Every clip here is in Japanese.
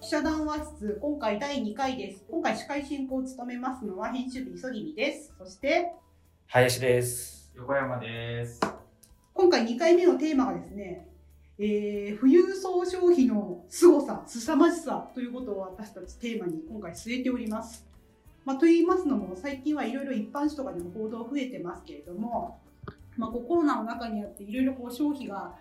記者談話室、今回第2回です。今回司会進行を務めますのは編集部磯君です。そして、林です。横山です。今回2回目のテーマがですね、えー、富裕層消費の凄さ、凄まじさということを私たちテーマに今回据えております。まあ、と言いますのも、最近はいろいろ一般紙とかでも報道増えてますけれども、まあ、こうコロナの中にあっていろいろこう消費が、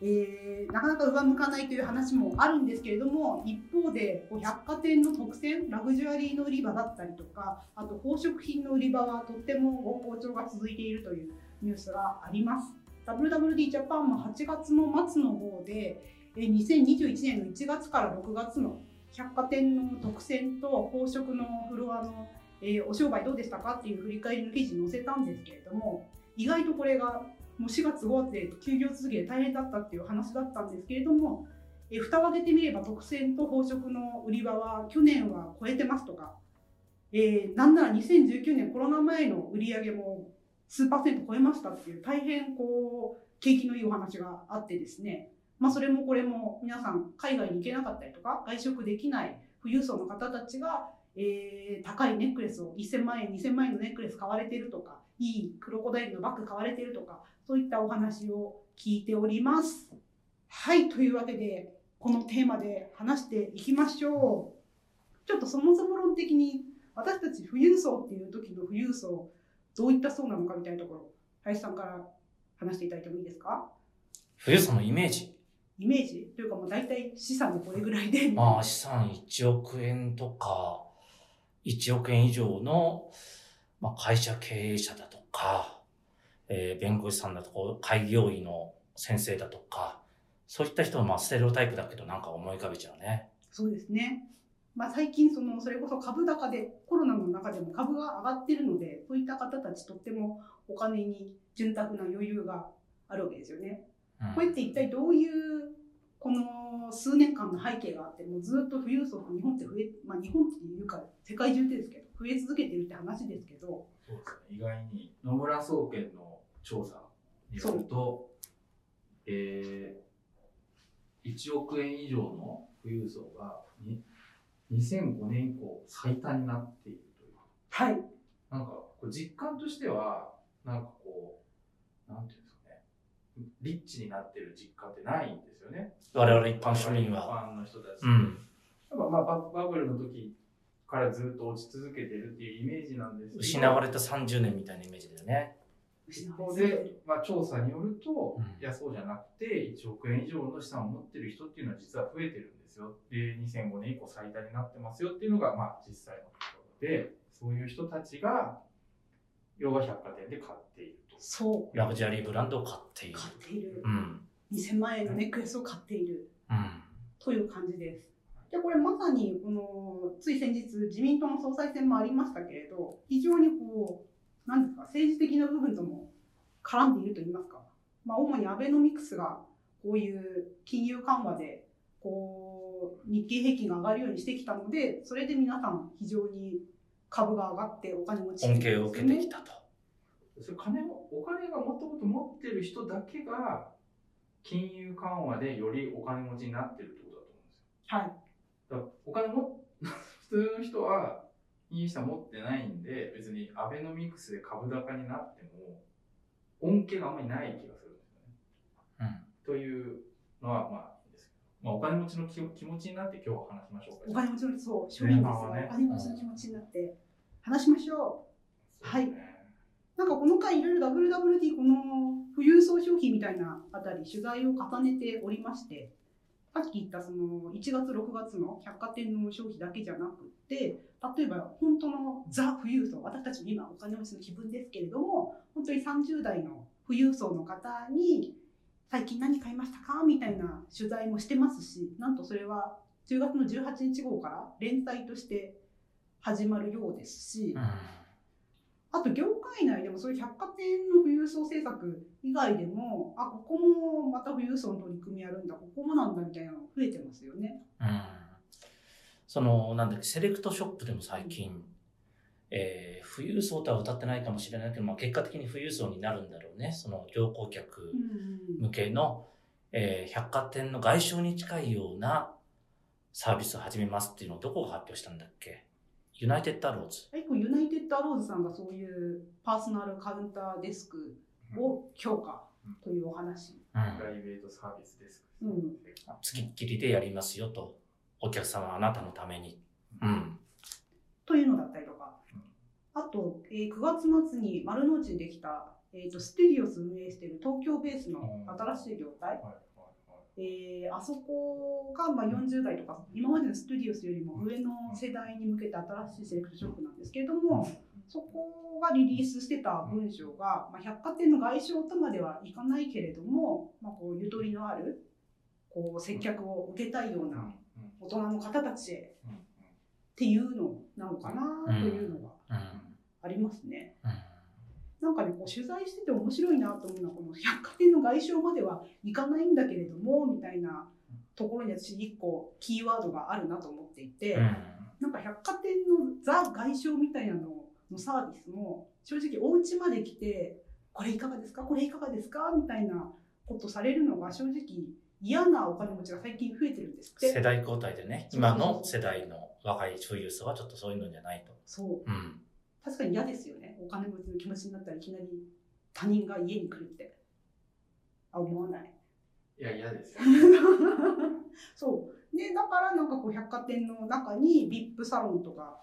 えーなかなか上向かないという話もあるんですけれども一方でこう百貨店の特選ラグジュアリーの売り場だったりとかあと宝飾品の売り場はとっても好調が続いているというニュースがあります。WWD ジャパンも8月の末の方でえー2021年の1月から6月の百貨店の特選と宝飾のフロアの、えーお商売どうでしたかっていう振り返りの記事載せたんですけれども意外とこれがもう4月5月で休業続きで大変だったっていう話だったんですけれども、え蓋を開けてみれば特選と宝飾の売り場は去年は超えてますとか、えーなんなら2019年コロナ前の売り上げも数パーセント超えましたっていう大変こう景気のいいお話があってですね、まあ、それもこれも皆さん海外に行けなかったりとか外食できない富裕層の方たちが、えー高いネックレスを1000万円2000万円のネックレス買われてるとかいいクロコダイルのバッグ買われてるとかそういったお話を聞いております。はいというわけでこのテーマで話していきましょう。ちょっとそもそも論的に私たち富裕層っていう時の富裕層どういった層なのかみたいなところ林さんから話していただいてもいいですか？富裕層のイメージ？イメージ？というかもう大体資産でこれぐらいでまあ資産1億円とか、1億円以上の、まあ、会社経営者だとか、えー弁護士さんだとか、開業医の先生だとか、そういった人はまあステレオタイプだけどなんか思い浮かべちゃうね。そうですね。まあ、最近そのそれこそ株高でコロナの中でも株が上がってるのでそういった方たちとってもお金に潤沢な余裕があるわけですよね。うんこれって一体どういうこの数年間の背景があってもうずっと富裕層が日本って増え、まあ、日本っていうか世界中でですけど増え続けてるって話ですけどそうですね。意外に野村総研の調査によると、えー、1億円以上の富裕層がに2005年以降最多になっているという。はいなんかこう実感としてはなんかこうなんていうんですかね、リッチになってる実感ってないんですよね。我々一般市民一は。般の人たち。うん。やっぱまあババブルの時からずっと落ち続けてるっていうイメージなんです失われた30年みたいなイメージだよね。一方で、まあ、調査によると、うんいやそうじゃなくて1億円以上の資産を持ってる人っていうのは実は増えてるんですよで2005年以降最多になってますよっていうのが、まあ、実際のところでそういう人たちが要は百貨店で買っているとそうラグジュアリーブランドを買っている。買っているうん。2000万円のネックレスを買っているうん。という感じです。でこれまさにこのつい先日自民党の総裁選もありましたけれど非常にこうなんですか政治的な部分とも絡んでいると言いますか、まあ、主にアベノミクスがこういう金融緩和でこう日経平均が上がるようにしてきたのでそれで皆さん非常に株が上がってお金持ち恩恵を受けてきたと。それ金をお金がもともと持ってる人だけが金融緩和でよりお金持ちになってるってことだと思うんですよ。はいだお金も 普通の人は金融資産持ってないんで別にアベノミクスで株高になっても恩恵があんまりない気がするんですよね。うん。というのはまあいいんですけど、まあ、お金持ちの気気持ちになって今日は話しましょうか。お金持ちのそう庶民ですねお金持ちの気持ちになって話しましょう。そうですねなんかこの回いろいろ WWD この富裕層消費みたいなあたり取材を重ねておりましてさっき言ったその1月6月の百貨店の消費だけじゃなくて例えば本当のザ富裕層私たちも今お金持ちの気分ですけれども本当に30代の富裕層の方に最近何買いましたか？みたいな取材もしてますしなんとそれは10月の18日号から連載として始まるようですし、うん。あと業界内でもそういう百貨店の富裕層政策以外でもあここもまた富裕層の取り組みやるんだここもなんだみたいなの増えてますよね。うんその、なんだっけ、セレクトショップでも最近、えー富裕層とは歌ってないかもしれないけど、まあ、結果的に富裕層になるんだろうね。その乗降客うん向けの、えー百貨店の外商に近いようなサービスを始めますっていうのをどこが発表したんだっけ？ユナイテッドアローズ。はい、こうユナイテッドアローズさんがそういうパーソナルカウンターデスクを強化というお話。うんプライベートサービスです。うん付きっきりでやりますよと。お客様あなたのために。うん。というのだったりとかうん、あと、えー9月末に丸の内にできた、えー、とステディオス運営している東京ベースの新しい業態、はいはいはいえーあそこがまあ40代とか今までのステディオスよりも上の世代に向けて新しいセレクトショップなんですけれどもそこがリリースしてた文章が、まあ、百貨店の外商とまではいかないけれども、まあ、こうゆとりのあるこう接客を受けたいような大人の方たちへっていうのなのかなというのがうん。ありますね。うん。なんかね、こう取材してて面白いなと思うのは、この百貨店の外商まではいかないんだけれども、みたいなところに私一個キーワードがあるなと思っていて、うんなんか百貨店のザ外商みたいなののサービスも、正直お家まで来て、これいかがですか？これいかがですか？みたいなことされるのが正直嫌なお金持ちが最近増えてるんですって。世代交代でね、今の世代の若い富裕層はちょっとそういうのじゃないと。そう。うん。確かに嫌ですよね。お金持ちの気持ちになったらいきなり他人が家に来るって。あ、思わない？いや、嫌ですよ。そう。で、だからなんかこう百貨店の中に VIP サロンとか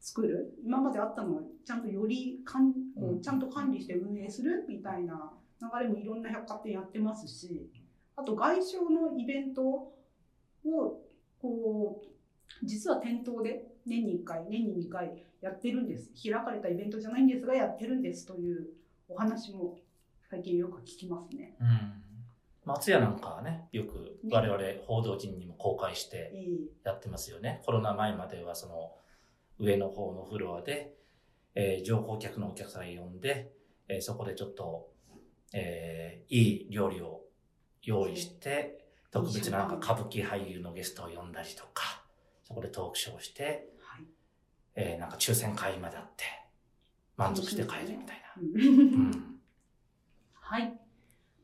作る？今まであったのはちゃんとよりかんこううんちゃんと管理して運営するみたいな流れもいろんな百貨店やってますし、あと外商のイベントをこう、実は店頭で年に1回、年に2回やってるんです。開かれたイベントじゃないんですがやってるんですというお話も最近よく聞きますね。うん。松屋なんかはね、よく我々報道陣にも公開してえやってますよね。コロナ前まではその上の方のフロアで、えー乗降客のお客さんを呼んで、えーそこでちょっと、えーいい料理を用意して、特別ななんか歌舞伎俳優のゲストを呼んだりとか、そこでトークショーをして、はいえーなんか抽選会まであって、満足して帰るみたいな。はい。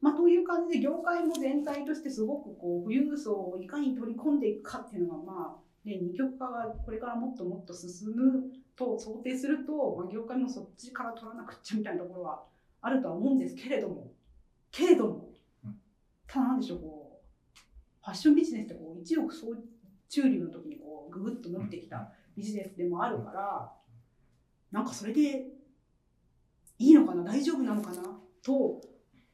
まあ、という感じで、業界も全体としてすごくこう、富裕層をいかに取り込んでいくかっていうのが、まあ、ね、二極化がこれからもっともっと進むと想定すると、まあ、業界もそっちから取らなくっちゃみたいなところはあるとは思うんですけれども、けれどもうん、ただなんでしょう、こう、ファッションビジネスってこう、一億総中流の時にこう、ぐぐっと伸びてきたビジネスでもあるから、なんかそれでいいのかな、大丈夫なのかなと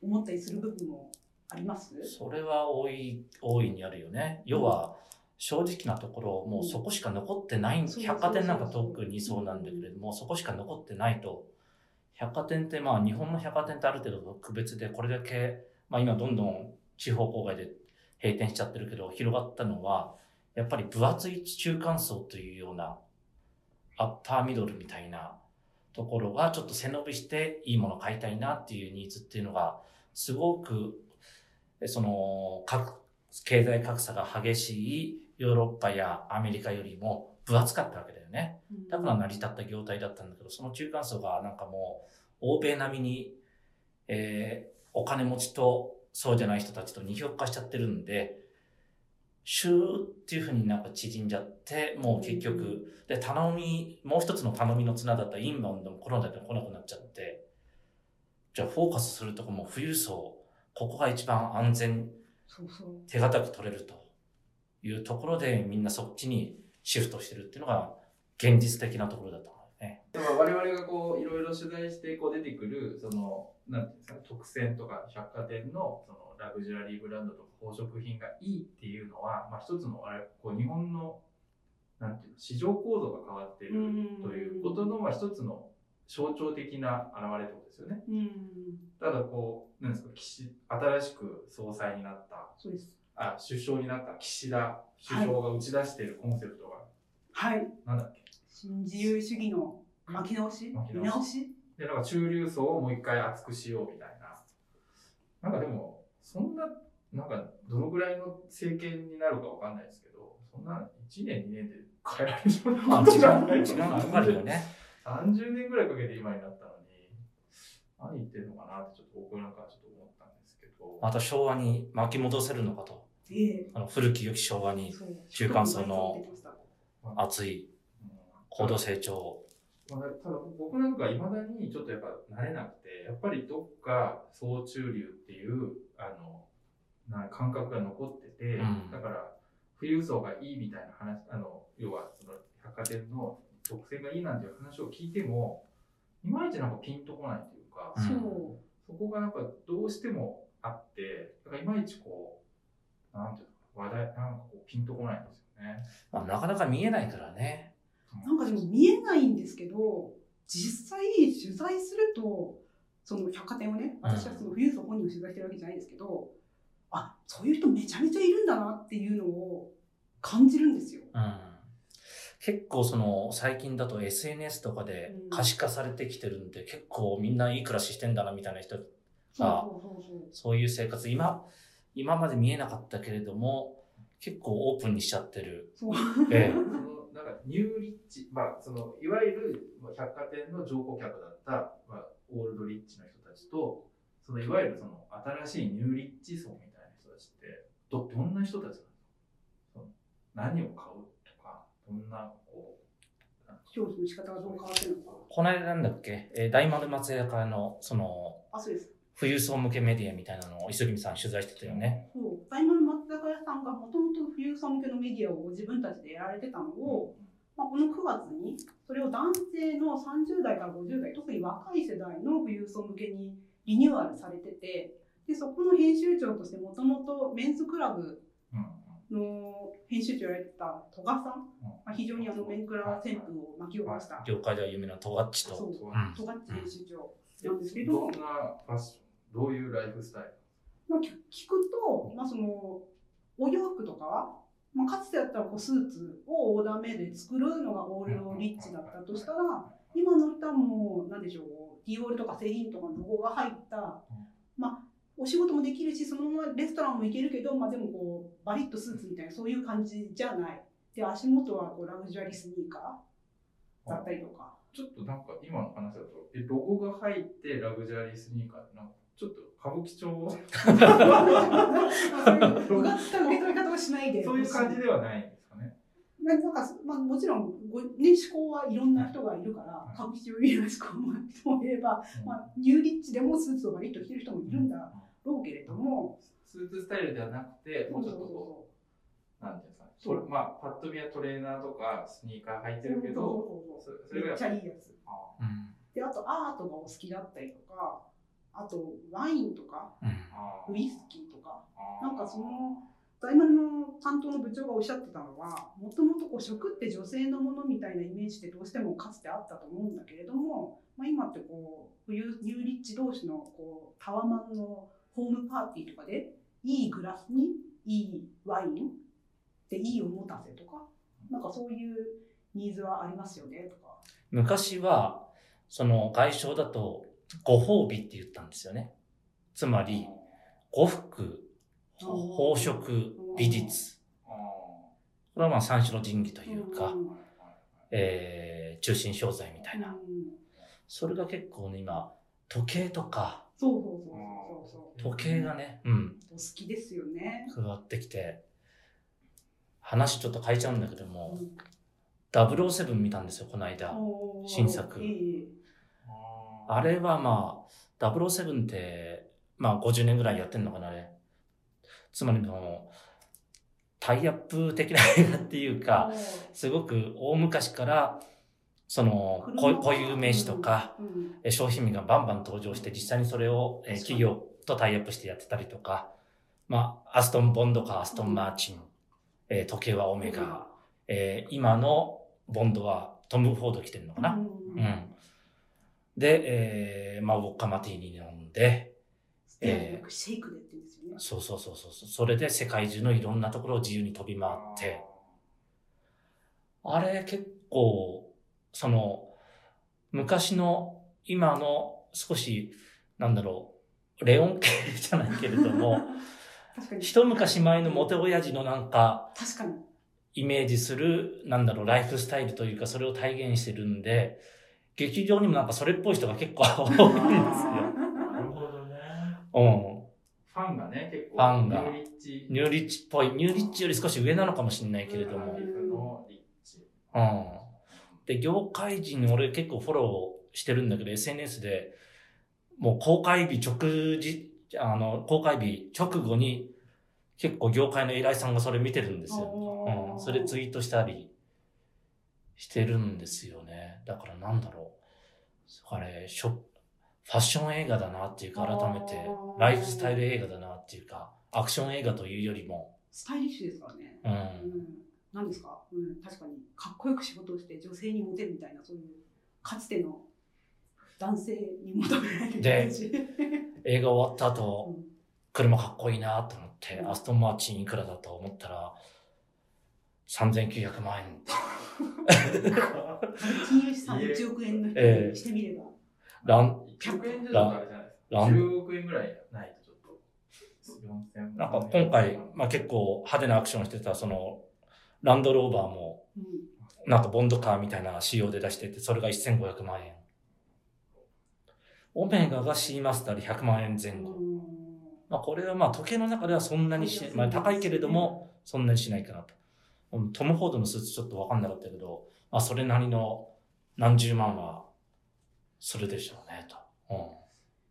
思ったりする部分もあります？それは大い、大いにあるよね。要は、正直なところ、もうそこしか残ってない、そう百貨店なんか特にそうなんだけれども、そこしか残ってないと。百貨店って、まあ日本の百貨店ってある程度特別で、これだけ、まあ今どんどん地方郊外で閉店しちゃってるけど、広がったのは、やっぱり分厚い中間層というような、アッパーミドルみたいなところがちょっと背伸びしていいもの買いたいなっていうニーズっていうのが、すごくその、各、経済格差が激しいヨーロッパやアメリカよりも分厚かったわけだよね。だから成り立った業態だったんだけど、その中間層がなんかもう、欧米並みに、えーお金持ちとそうじゃない人たちと二極化しちゃってるんで、シューっていうふうになんか縮んじゃって、もう結局、で、頼み、もう一つの頼みの綱だったインバウンドもコロナで来なくなっちゃって、じゃあフォーカスするとこも富裕層、ここが一番安全、そうそう。手堅く取れるというところでみんなそっちにシフトしてるっていうのが現実的なところだと思うね。でも我々がこういろいろ取材してこう出てくるそのなんていうんですか特選とか百貨店のそのラグジュアリーブランドとか宝飾品がいいっていうのは、まあ、一つのあれこう日本のなんていうの市場構造が変わっているということの、まあ、一つの象徴的な表れってことですよね。うん。ただこうなんですか岸新しく総裁になったそうです。あ首相になった岸田首相が打ち出しているコンセプトが、はい。なんだっけ？新自由主義の巻き直し？巻き直し見直し？で、なんか中流層をもう一回熱くしようみたいな。なんかでも、そんな、なんかどのぐらいの政権になるかわかんないですけど、そんな1年2年で変えられるようなまあ、ことじゃない時間かかるよね。30年ぐらいかけて今になったのに、何言ってんのかなってちょっと僕なんかはちょっと思ったんですけど。また昭和に巻き戻せるのかと。ええあの古き良き昭和に中間層の熱い高度成長。まあ、ただ僕なんかいまだにちょっとやっぱ慣れなくてやっぱりどっか総中流っていうあのな感覚が残ってて、うんだから富裕層がいいみたいな話あの要はその百貨店の特性がいいなんていう話を聞いてもいまいちなんかピンとこないというか、うんそうそこがやっぱどうしてもあってだからいまいちこうなんていうの話題なんかこうピンとこないんですよね。まあ、なかなか見えないからね。なんかでも見えないんですけど、実際取材すると、その百貨店をね、私はその富裕層本人を取材してるわけじゃないですけど、あ、そういう人めちゃめちゃいるんだなっていうのを感じるんですよ。うん。結構その最近だと SNS とかで可視化されてきてるんで、結構みんないい暮らししてんだなみたいな人、そうあそうそうそういう生活、今、今まで見えなかったけれども、結構オープンにしちゃってる。そう。ええそのなんかニューリッチ、まあ、そのいわゆるまあ百貨店の乗顧客だった、まあ、オールドリッチの人たちとそのいわゆるその新しいニューリッチ層みたいな人たちってどどんな人たちなんですか？その何を買うとかどんなこうなんか消費の仕方がどう変わってるのか。この間なんだっけ、えー大丸松屋からの、その、あ、そうです。富裕層向けメディアみたいなのを磯君さん取材してたよね。そう。大丸松坂屋さんがもともと富裕層向けのメディアを自分たちでやられてたのを、まあ、この9月にそれを男性の30代から50代特に若い世代の富裕層向けにリニューアルされててでそこの編集長としてもともとメンズクラブうん。の編集長をやられてた戸賀さん、まあ、非常にあのメンクラ旋風を巻き起こした。業界では有名なトガッチと。戸賀編集長えなんですけど、どんなファッションどういうライフスタイル？まあ、聞聞くと、まあ、そのお洋服とかは、まあ、かつてだったらこうスーツをオーダーメイドで作るのがオールドリッチだったとしたら今の人はもう何でしょうディオールとかセリンとかのロゴが入った、まあ、お仕事もできるしそのままレストランも行けるけど、まあ、でもこうバリッとスーツみたいなそういう感じじゃないで足元はこうラグジュアリースニーカーだったりとか。ちょっとなんか今の話だとえロゴが入ってラグジュアリースニーカーってなんかちょっと歌舞伎町 うがった受け取り方をしないで。そういう感じではないんですかね。まあ、なんか、まあ、もちろんご、ね、思考はいろんな人がいるから、歌舞伎町いろ思考の人もいれば、まあ、ニューリッチでもスーツをバリッと着てる人もいるんだろうけれども、スーツスタイルではなくて、もうちょっとこう、なんていうんですかね、そまあ、パッと見はトレーナーとかスニーカー履いてるけど、そうそうそうそう。めっちゃいいやつ。あうん。で、あとアートがお好きだったりとか、あとワインとか、うん。あウイスキーとか、あなんかその、大丸の担当の部長がおっしゃってたのは、もともとこう食って女性のものみたいなイメージってどうしてもかつてあったと思うんだけれども、まあ、今ってこう、ニューリッチ同士のこうタワマンのホームパーティーとかで、いいグラスにいいワインでいいおもたせとか、なんかそういうニーズはありますよねとか。昔は、その外商だと、ご褒美って言ったんですよね。つまり、呉服、宝飾、美術。あこれはまあ三種の神器というか、んえー、中心商材みたいな。うんそれが結構ね、今、時計とか、そうそうそう。時計がね、うん、お好きですよね。加わってきて、話ちょっと変えちゃうんだけども、うん007見たんですよ、この間。新作ええああれはまあ、007って、まあ50年ぐらいやってんのかな、あれ。つまりもう、タイアップ的な映画っていうか、すごく大昔から、その、こ固有名詞とか、、商品名がバンバン登場して、実際にそれをえ企業とタイアップしてやってたりとか、まあ、アストン・ボンドかアストン・マーチン、えー時計はオメガ、えー今のボンドはトム・フォード着てるのかな。うんうん。で、えー、まあ、ウォッカマティーニ飲んで、えーシェイクでって言うんですよね。そうそうそうそう。それで世界中のいろんなところを自由に飛び回って、あれ結構、その、昔の、今の少し、なんだろう、レオン系じゃないけれども。一昔前のモテ親父のなんか、確かに。イメージする、なんだろう、ライフスタイルというか、それを体現してるんで、劇場にもなんかそれっぽい人が結構多いんですよ。なるほどね。うん。ファンがね、結構、ファンがニューリッチ。ニューリッチっぽい、ニューリッチより少し上なのかもしれないけれども。うん。で、業界人、俺結構フォローしてるんだけど、SNS で、もう公開日直時、あの、公開日直後に、結構業界の偉いさんがそれ見てるんですよ。うん。それツイートしたりしてるんですよね。だからなんだろう。あれ、ショファッション映画だなっていうか、改めてライフスタイル映画だなっていうか、アクション映画というよりも、スタイリッシュですからね。うん。うん。何ですか？うん、確かに。かっこよく仕事をして女性にモテるみたいな、そういう、かつての男性に求められるで感じ。映画終わった後、うん車かっこいいなと思って、うんアストンマーチンいくらだと思ったら、3900万円。金融資産1億円のしてみれば。ラン、100円じゃだとあれじゃないですか。ラン10億円ぐらいないとちょっと。4000万なんか今回、まあ結構派手なアクションしてた、その、ランドローバーも、うんなんかボンドカーみたいな仕様で出してて、それが1500万円。オメガが C マスターで100万円前後。うんまあこれはまあ時計の中ではそんなにし、まあ高いけれども、そんなにしないかなと。うんトム・フォードのスーツちょっとわかんなかったけど、まあそれなりの何十万はするでしょうね、と。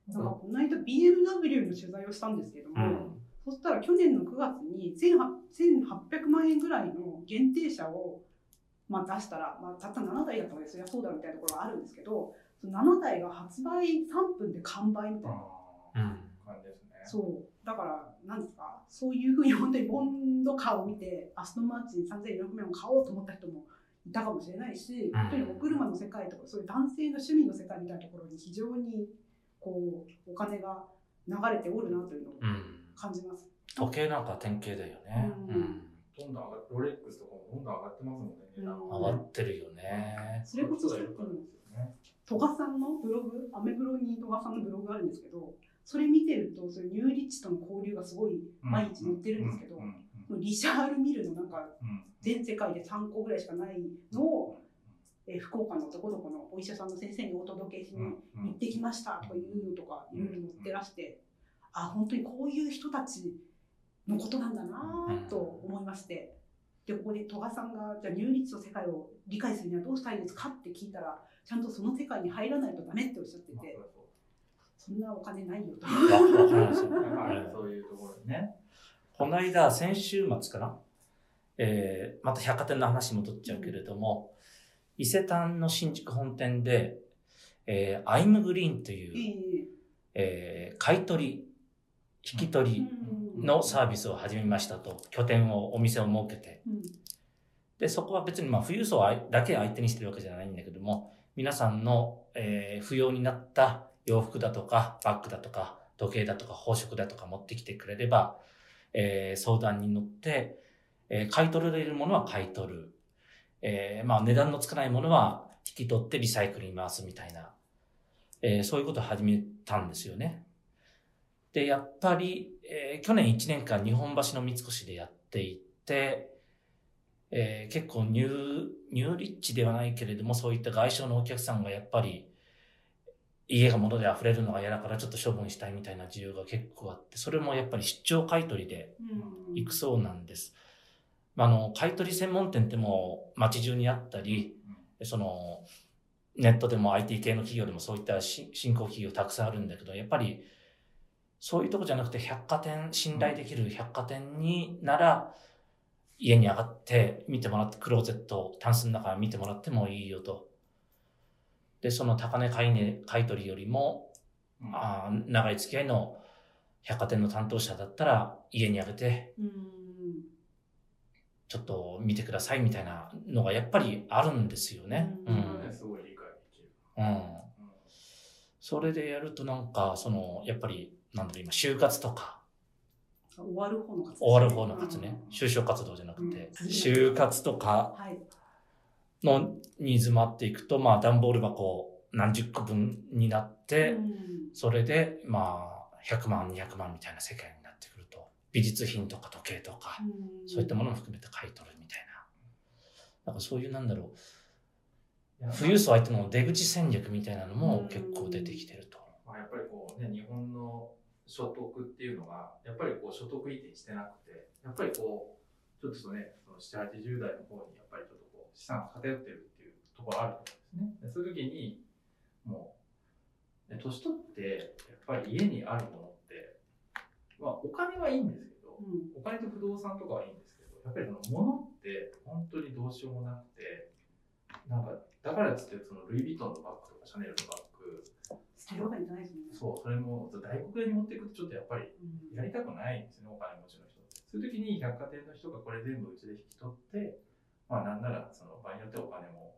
なんかこの間 BMW の取材をしたんですけども、うん。うん。そしたら去年の9月に1800万円ぐらいの限定車を、まあ、出したら、まあ、たった7台だったのでそりゃそうだみたいなところがあるんですけどその7台が発売3分で完売みたいな、うん。感じですね。そうだから何ですか？そういうふうに本当にボンドカーを見てアストンマーチン3400万円を買おうと思った人もいたかもしれないし、本当にお車の世界とかそういう男性の趣味の世界みたいなところに非常にこうお金が流れておるなというのをうん。感じます。時計なんか典型だよね。うんうん。どんどん上がロレックスとかもどんどん上がってますもんね、うん上がってるよね。それこそそういう人がいるからですよね。戸賀さんのブログ、アメブロに戸賀さんのブログがあるんですけど、それ見てると、そういうニューリッチとの交流がすごい毎日載ってるんですけど、リシャール・ミルのなんかうん。全世界で3個ぐらいしかないのを、えー福岡のどこどこのお医者さんの先生にお届けしにうん。行ってきましたとかいうのとかいろいろ載ってらして、あ、本当にこういう人たちのことなんだなと思いまして、で、ここで戸賀さんが、じゃあニューリッチの世界を理解するにはどうしたらいいですかって聞いたら、ちゃんとその世界に入らないとダメっておっしゃってまあて、そそんなお金ないよと。そういうところでね。この間、先週末かな？えー、また百貨店の話に戻っちゃうけれども、伊勢丹の新宿本店で、えー、アイムグリーンとえいう、ええー、買い取り、引き取りのサービスを始めましたと、拠点を、お店を設けて。うんで、そこは別にまあ富裕層だけ相手にしてるわけじゃないんだけども、皆さんの、えー不要になった洋服だとか、バッグだとか、時計だとか、宝飾だとか持ってきてくれれば、えー相談に乗って、えー買い取られるものは買い取る。えーまあ値段のつかないものは引き取ってリサイクルに回すみたいな、えーそういうことを始めたんですよね。で、やっぱり、えー去年1年間日本橋の三越でやっていて、えー結構ニュー、ニューリッチではないけれども、そういった外商のお客さんがやっぱり、家が物で溢れるのが嫌だからちょっと処分したいみたいな需要が結構あって、それもやっぱり出張買い取りでうん行くそうなんです。まあ、あの、買い取り専門店ってもう街中にあったり、その、ネットでも IT 系の企業でもそういったし新興企業たくさんあるんだけど、やっぱり、そういうとこじゃなくて百貨店、信頼できる百貨店になら、家に上がって見てもらって、クローゼット、タンスの中見てもらってもいいよと。で、その高値買い,、ね、買い取りよりも、うん。あー長い付き合いの百貨店の担当者だったら、家に上げて、うん。ちょっと見てくださいみたいなのがやっぱりあるんですよね。ううん。ん。それはねすごい理解できる。うん。それでやるとなんか、その、やっぱり、なんだろう、今、就活とか、終わる方の活動終わる方の活ね。うん、就職活動じゃなくて、うん。就活とか。はい。のニーズもあっていくと、まあ、段ボール箱何十個分になって、うん。それで、まあ、100万、200万みたいな世界になってくると、美術品とか時計とか、そういったものも含めて買い取るみたいな。なんかそういう、なんだろう、富裕層相手の出口戦略みたいなのも結構出てきてると。まあ、やっぱりこうね、日本の所得っていうのが、やっぱりこう所得移転してなくて、やっぱりこう、ちょっとね、その7、80代の方にやっぱりちょっと資産が偏ってるっていうところあると思うんですね。でそういう時に、もう、ね年取って、やっぱり家にあるものって、まあお金はいいんですけど、うんお金と不動産とかはいいんですけど、やっぱりその物って本当にどうしようもなくて、なんか、だからっつってそのルイ・ヴィトンのバッグとかシャネルのバッグ、捨てるわけにいかないですね。そう、それも大黒屋に持っていくとちょっとやっぱりうんやりたくないんですよね、お金持ちの人。そういう時に百貨店の人がこれ全部うちで引き取って、まあなんならその場合によってはお金も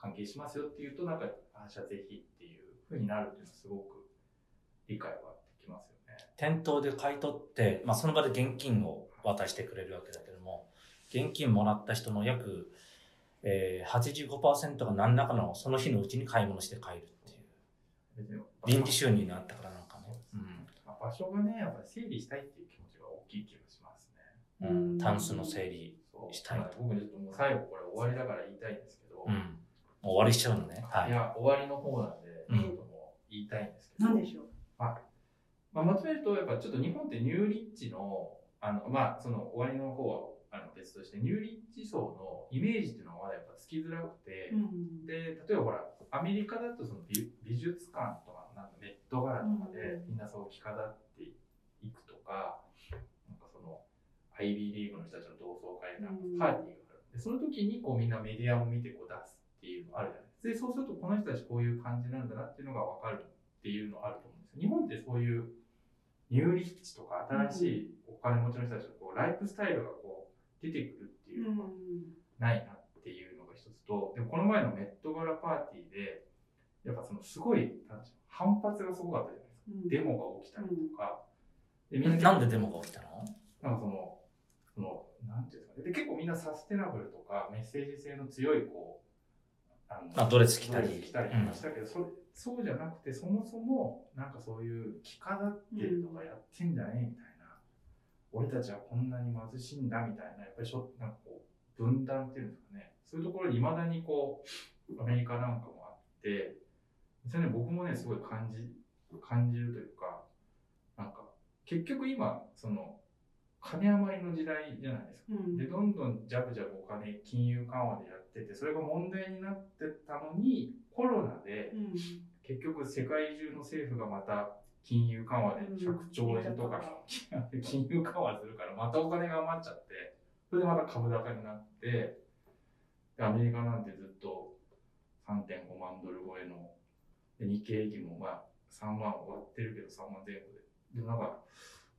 関係しますよっていうと、なんか、あ、じゃあぜひっていうふうになるっていうのはすごく理解はできますよね。店頭で買い取って、まあ、その場で現金を渡してくれるわけだけども、現金もらった人の約、えー、85%が何らかのその日のうちに買い物して帰るっていう。臨時収入になったからなんかね。まあ場所がね、やっぱり整理したいっていう気持ちが大きい気がしますね。うん。うん。タンスの整理。したいまあ僕ちょっともう最後これ終わりだから言いたいんですけど、うん。終わりしちゃうのね。はいい。や、終わりの方なんで、うんちょっともう言いたいんですけど、なんでしょう？まあ、まとめると、やっぱちょっと日本ってニューリッチの、あの、まあ、その終わりの方はあの別として、ニューリッチ層のイメージっていうのがまだやっぱつきづらくて、うんで、例えばほら、アメリカだとその美美術館とか、なんかメット柄とかで、うんみんなそう着飾っていくとか、アイビーリーグの人たちの同窓会なんかうんパーティーがある。で、その時にこうみんなメディアを見てこう出すっていうのあるじゃないですか。で、そうするとこの人たちこういう感じなんだなっていうのがわかるっていうのあると思うんですよ。日本ってそういうニューリッチとか新しいお金持ちの人たちのこうライフスタイルがこう出てくるっていうのがないなっていうのが一つと、でもこの前のメットガラパーティーで、やっぱそのすごい、反発がすごかったじゃないですか。うんデモが起きたりとか。でみなんでデモが起きたの？なんかその、その、なんていうんですかね。で、結構みんなサステナブルとかメッセージ性の強い、こう、あのあドレス着たり着たりとかしたけど、それ、そうじゃなくて、そもそも、なんかそういう着飾ってるとかやってんじゃねえみたいな。俺たちはこんなに貧しいんだみたいな、やっぱりしょ、なんかこう、分断っていうんですかね。そういうところに未だにこう、アメリカなんかもあって、それね、僕もね、すごい感じ、感じるというか、なんか、結局今、その、金余りの時代じゃないですか。うん。で、どんどんジャブジャブお金、金融緩和でやってて、それが問題になってたのに、コロナで、うん。結局世界中の政府がまた金融緩和で100兆円とか、金融緩和するからまたお金が余っちゃってそれでまた株高になってでアメリカなんてずっと3.5万ドル超えので日経平均もまあ3万終わってるけど3万前後で。でもなんか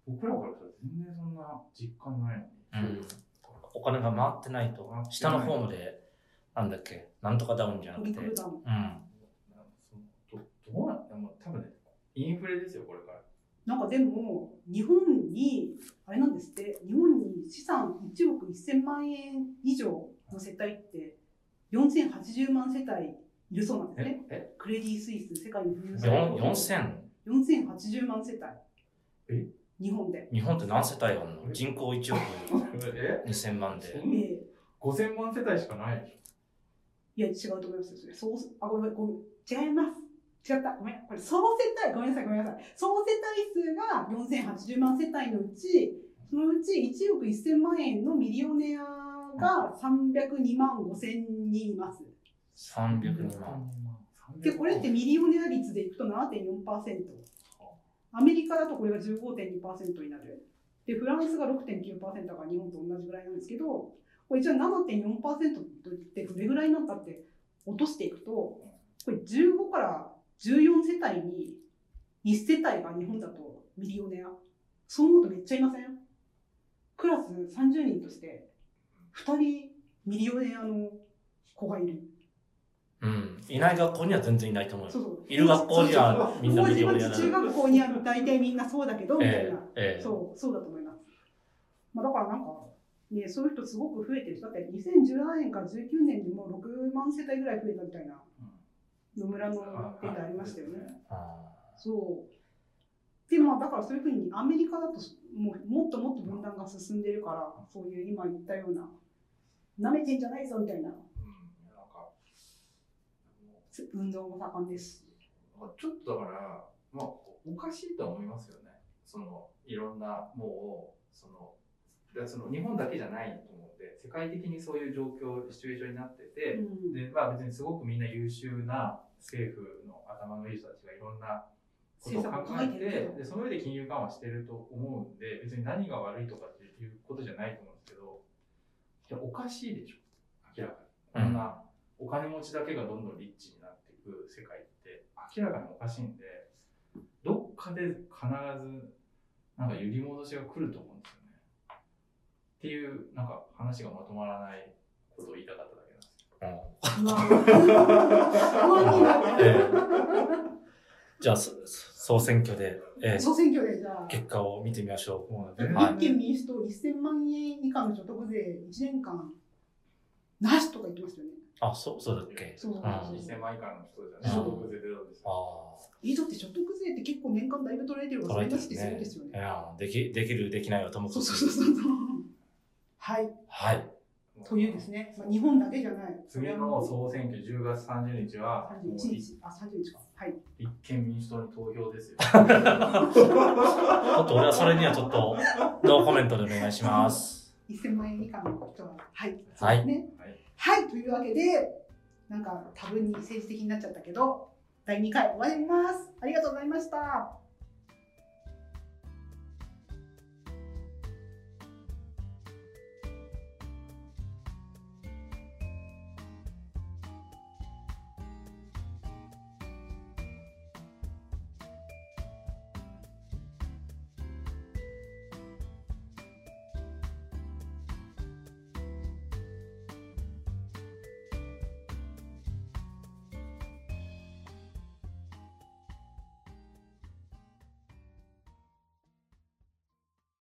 僕らからしたら全然そんな実感ないのに、うん。お金が回ってないと。下のフォームでなんだっけなんとかダウンじゃなトくてうん。どどうなんだもう多分ねインフレですよこれから。なんかでも、日本に、あれなんですって、日本に資産1億1000万円以上の世帯って、4080万世帯いるそうなんですね。えクレディ・スイス、世界の富裕層。4 4000 4080万世帯。え？日本で。日本って何世帯あるの？人口1億 え？2000万でそえー5000万世帯しかない？でしいや、違うと思いますよ、それ。そう、あ、ごめん、ごめん。違います。違った。ごめん。これ、総世帯、ごめんなさい、ごめんなさい。総世帯数が4080万世帯のうち、そのうち1億1000万円のミリオネアが302万5千人います。302万で、これってミリオネア率でいくと7.4%。アメリカだとこれが15.2%になる。で、フランスが6.9%だから日本と同じぐらいなんですけど、これじゃあ7.4%ってどれぐらいになったって落としていくと、これ15から14世帯に1世帯が日本だとミリオネア。そう思うとめっちゃいません？クラス30人として2人ミリオネアの子がいる。うんいない学校には全然いないと思うよそうそういる学校にはみんなミリオネアな中学校には大体みんなそうだけど、みたいえな。えええそう、そうだと思います。まあ、だからなんか、ね、そういう人すごく増えてる。だって2017年から19年でもう6万世帯ぐらい増えたみたいな野村のデータありましたよね。あそう。で、まあだからそういうふうにアメリカだともうもっともっと分断が進んでるから、そういう今言ったような、舐めてんじゃないぞみたいな運動も盛んですし。まあちょっとだから、まあ、おかしいとは思いますよね。そのいろんなもうそのだその日本だけじゃないと思うんで世界的にそういう状況シチュエーションになってて、うんでまあ別にすごくみんな優秀な政府の頭のいい人たちがいろんなことを考政策を考ええてでその上で金融緩和してると思うんで別に何が悪いとかっていうことじゃないと思うんですけどいやおかしいでしょ明らかに。こんなお金持ちだけがどんどんリッチにく世界って明らかにおかしいんでどっかで必ずなんか揺り戻しが来ると思うんですよね。っていうなんか話がまとまらないことを言いたかっただけなんですよ。じゃあ、そ総選挙で、えー総選挙でじゃあ、結果を見てみましょう。立憲民主党1000万円以下の所得税1年間なしとか言ってましたよね。あ、そう、そうだっけ？そうそうあそう2000万以下の人じゃね、うん所得税ゼロですよ。あえ、だって所得税って結構年間だいぶ取られてるー、から、それでするんね。ですよね。いや、でき、できる、できないはともかくそうそうそうそう。はい。はい。というですね、まあ、日本だけじゃない。次の総選挙10月30日は、もう31立日、あ、30日か。はい。憲民主党に投票ですよ。ちょっと俺はそれにはちょっと、ノーコメントでお願いします。1000万円以下の人は、はい。はいね。はいはい。というわけで、なんか多分に政治的になっちゃったけど、第2回終わります。ありがとうございました。